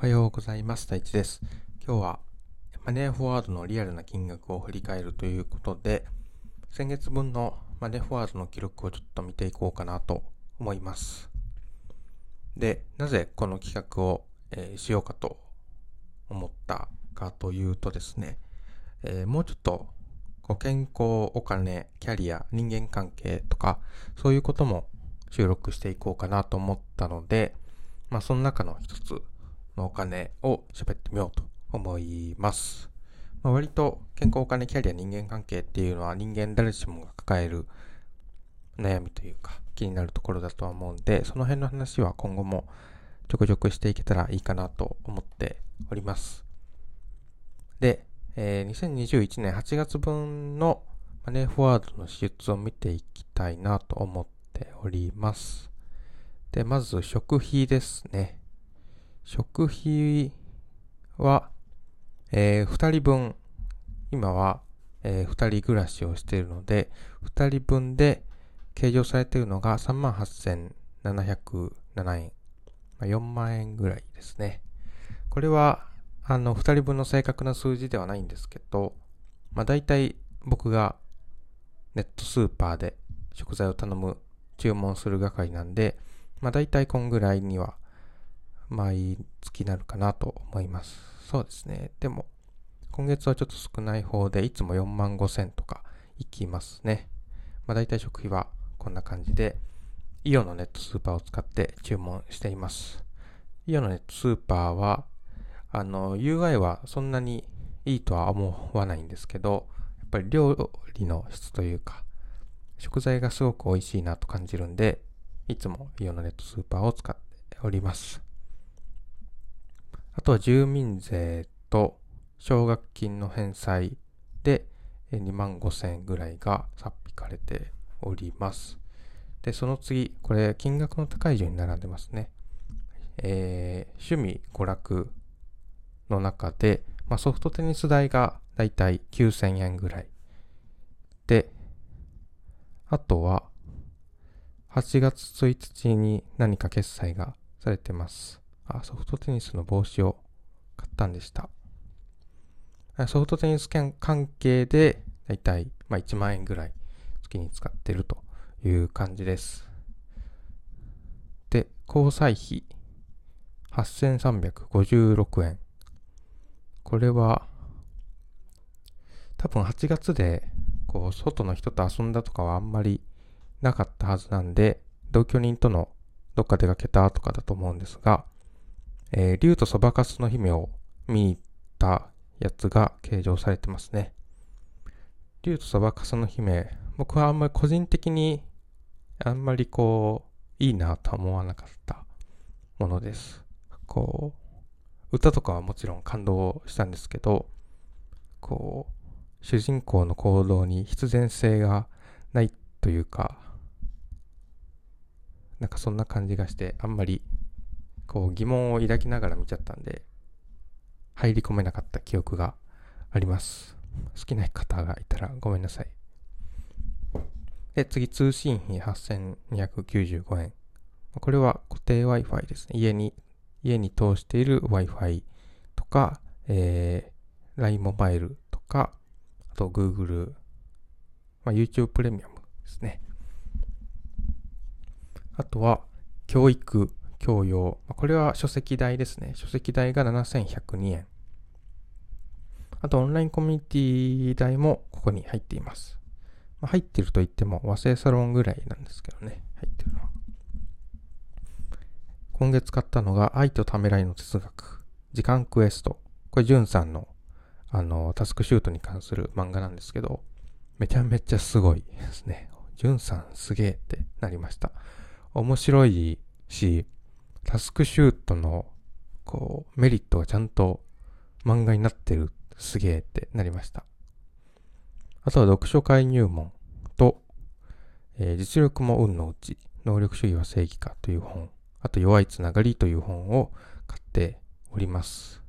おはようございます。大地です。今日はマネーフォワードのリアルな金額を振り返るということで、先月分のマネーフォワードの記録をちょっと見ていこうかなと思います。で、なぜこの企画を、えー、しようかと思ったかというとですね、えー、もうちょっとこう健康、お金、キャリア、人間関係とか、そういうことも収録していこうかなと思ったので、まあその中の一つのお金を喋ってみようと思います。まあ、割と健康お金キャリア人間関係っていうのは人間誰しもが抱える悩みというか気になるところだとは思うんで、その辺の話は今後もちょくちょくしていけたらいいかなと思っております。で、えー、2021年8月分のマネーフォワードの支出を見ていきたいなと思っております。で、まず食費ですね。食費は、えー、2人分、今は、えー、2人暮らしをしているので、2人分で計上されているのが38,707円。まあ、4万円ぐらいですね。これは、あの、2人分の正確な数字ではないんですけど、まあ大体僕がネットスーパーで食材を頼む、注文する係なんで、まあ大体こんぐらいには毎月なるかなと思います。そうですね。でも、今月はちょっと少ない方で、いつも4万5千とかいきますね。まあ大体食費はこんな感じで、イオのネットスーパーを使って注文しています。イオのネットスーパーは、あの、UI はそんなにいいとは思わないんですけど、やっぱり料理の質というか、食材がすごく美味しいなと感じるんで、いつもイオのネットスーパーを使っております。あとは住民税と奨学金の返済で2万5千円ぐらいがさっ引かれております。で、その次、これ金額の高い順に並んでますね。えー、趣味、娯楽の中で、まあ、ソフトテニス代がだいたい9000円ぐらい。で、あとは、8月1日に何か決済がされてます。あ、ソフトテニスの帽子を買ったんでした。ソフトテニス関係で、だいたい、ま、1万円ぐらい月に使ってるという感じです。で、交際費、8356円。これは、多分8月で、こう、外の人と遊んだとかはあんまりなかったはずなんで、同居人とのどっか出かけたとかだと思うんですが、えー、竜とそばかすの姫を見たやつが計上されてますね。竜とそばかすの姫、僕はあんまり個人的にあんまりこう、いいなとは思わなかったものです。こう、歌とかはもちろん感動したんですけど、こう、主人公の行動に必然性がないというか、なんかそんな感じがして、あんまりこう疑問を抱きながら見ちゃったんで、入り込めなかった記憶があります。好きな方がいたらごめんなさい。で、次、通信費8295円。これは固定 Wi-Fi ですね。家に、家に通している Wi-Fi とか、えー、LINE モバイルとか、あと Google、まあ、YouTube プレミアムですね。あとは、教育教養。これは書籍代ですね。書籍代が7102円。あと、オンラインコミュニティ代もここに入っています。まあ、入ってると言っても和製サロンぐらいなんですけどね。入ってるのは。今月買ったのが愛とためらいの哲学。時間クエスト。これ、ジュンさんの、あの、タスクシュートに関する漫画なんですけど、めちゃめちゃすごいですね。ジュンさんすげえってなりました。面白いし、タスクシュートの、こう、メリットがちゃんと漫画になってる。すげえってなりました。あとは読書会入門と、えー、実力も運のうち、能力主義は正義かという本、あと弱いつながりという本を買っております。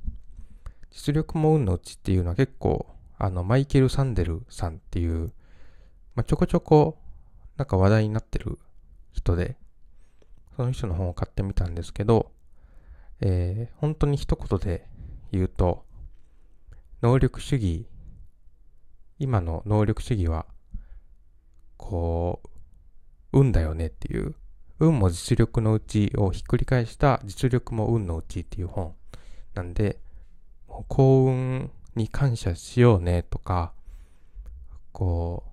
実力も運のうちっていうのは結構、あの、マイケル・サンデルさんっていう、まあ、ちょこちょこ、なんか話題になってる人で、その人の本を買ってみたんですけど、えー、本当に一言で言うと、能力主義、今の能力主義は、こう、運だよねっていう、運も実力のうちをひっくり返した実力も運のうちっていう本なんで、幸運に感謝しようねとか、こう、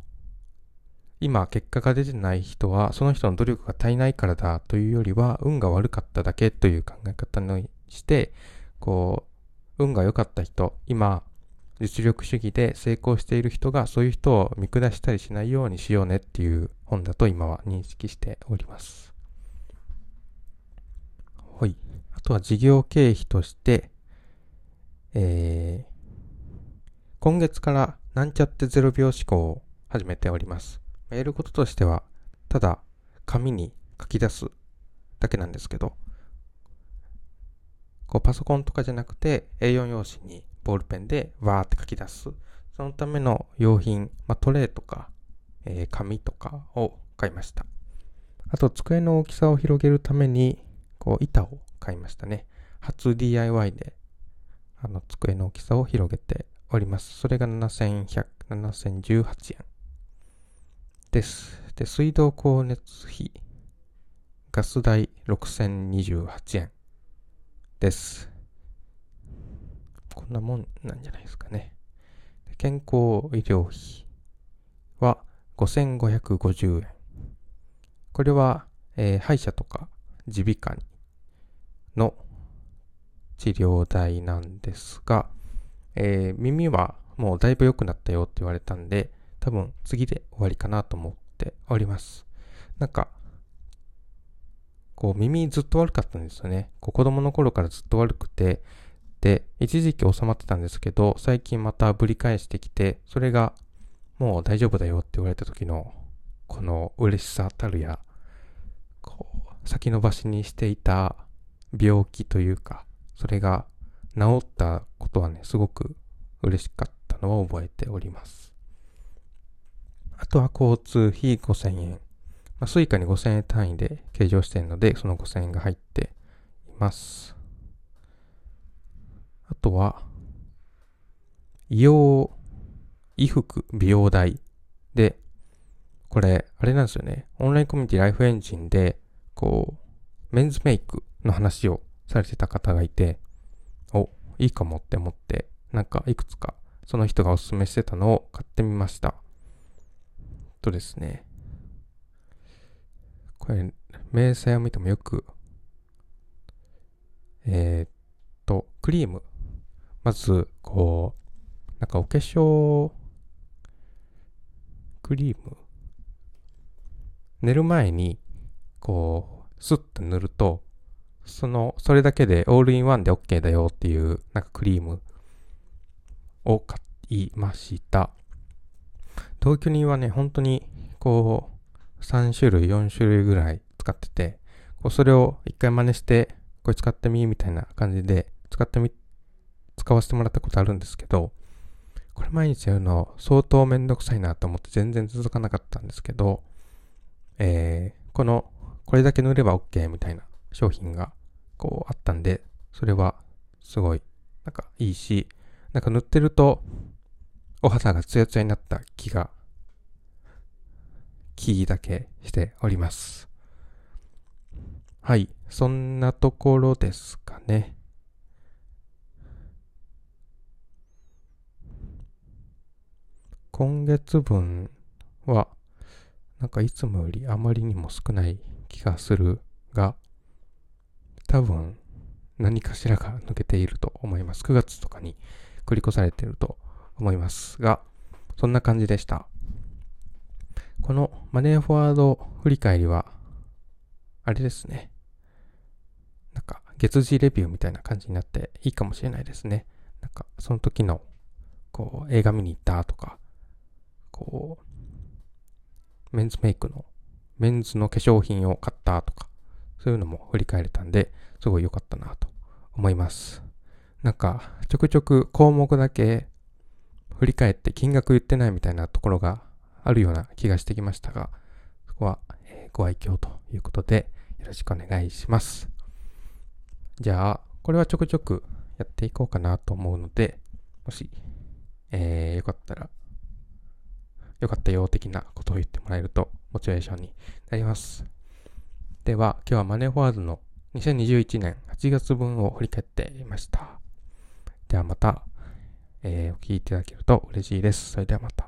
今結果が出てない人はその人の努力が足りないからだというよりは運が悪かっただけという考え方にして、こう、運が良かった人、今実力主義で成功している人がそういう人を見下したりしないようにしようねっていう本だと今は認識しております。はい。あとは事業経費として、えー、今月からなんちゃって0秒思考を始めております。やることとしては、ただ紙に書き出すだけなんですけど、こうパソコンとかじゃなくて A4 用紙にボールペンでわーって書き出す。そのための用品、まあ、トレイとか、えー、紙とかを買いました。あと机の大きさを広げるために、こう板を買いましたね。初 DIY で、あの机の大きさを広げております。それが7100、7018円です。で、水道光熱費、ガス代6028円です。こんなもんなんじゃないですかね。健康医療費は5550円。これは、えー、歯医者とか耳鼻科の治療代なんですが、えー、耳はもうだいぶ良くなったよって言われたんで、多分次で終わりかなと思っております。なんか、こう耳ずっと悪かったんですよね。こう子供の頃からずっと悪くて、で、一時期収まってたんですけど、最近またぶり返してきて、それがもう大丈夫だよって言われた時の、この嬉しさたるや、こう、先延ばしにしていた病気というか、それが治ったことはね、すごく嬉しかったのを覚えております。あとは交通費5000円。まあ、 Suica に5000円単位で計上してるので、その5000円が入っています。あとは、医用、衣服、美容代で、これ、あれなんですよね。オンラインコミュニティライフエンジンで、こう、メンズメイクの話をされてた方がいて、お、いいかもって思って、なんかいくつかその人がおすすめしてたのを買ってみました。とですね、これ、明細を見てもよく、えー、っと、クリーム。まず、こう、なんかお化粧、クリーム。寝る前に、こう、スッと塗ると、その、それだけでオールインワンで OK だよっていう、なんかクリームを買いました。東京にはね、本当に、こう、3種類、4種類ぐらい使ってて、こうそれを一回真似して、これ使ってみ、みたいな感じで、使ってみ、使わせてもらったことあるんですけど、これ毎日やるの相当めんどくさいなと思って全然続かなかったんですけど、えー、この、これだけ塗れば OK みたいな商品がこうあったんで、それはすごい、なんかいいし、なんか塗ってると、お肌がツヤツヤになった気が、気だけしております。はい。そんなところですかね。今月分は、なんかいつもよりあまりにも少ない気がするが、多分何かしらが抜けていると思います。9月とかに繰り越されていると思いますが、そんな感じでした。このマネーフォワード振り返りは、あれですね。なんか月次レビューみたいな感じになっていいかもしれないですね。なんかその時のこう映画見に行ったとか、こう、メンズメイクの、メンズの化粧品を買ったとか、そういうのも振り返れたんで、すごい良かったなと思います。なんか、ちょくちょく項目だけ振り返って金額言ってないみたいなところがあるような気がしてきましたが、そこは、えご愛嬌ということでよろしくお願いします。じゃあ、これはちょくちょくやっていこうかなと思うので、もし、えー、よかったら、よかったよ的なことを言ってもらえるとモチベーションになります。では、今日はマネーフォワードの2021年8月分を振り返っていました。ではまた、えー、お聞きいただけると嬉しいです。それではまた。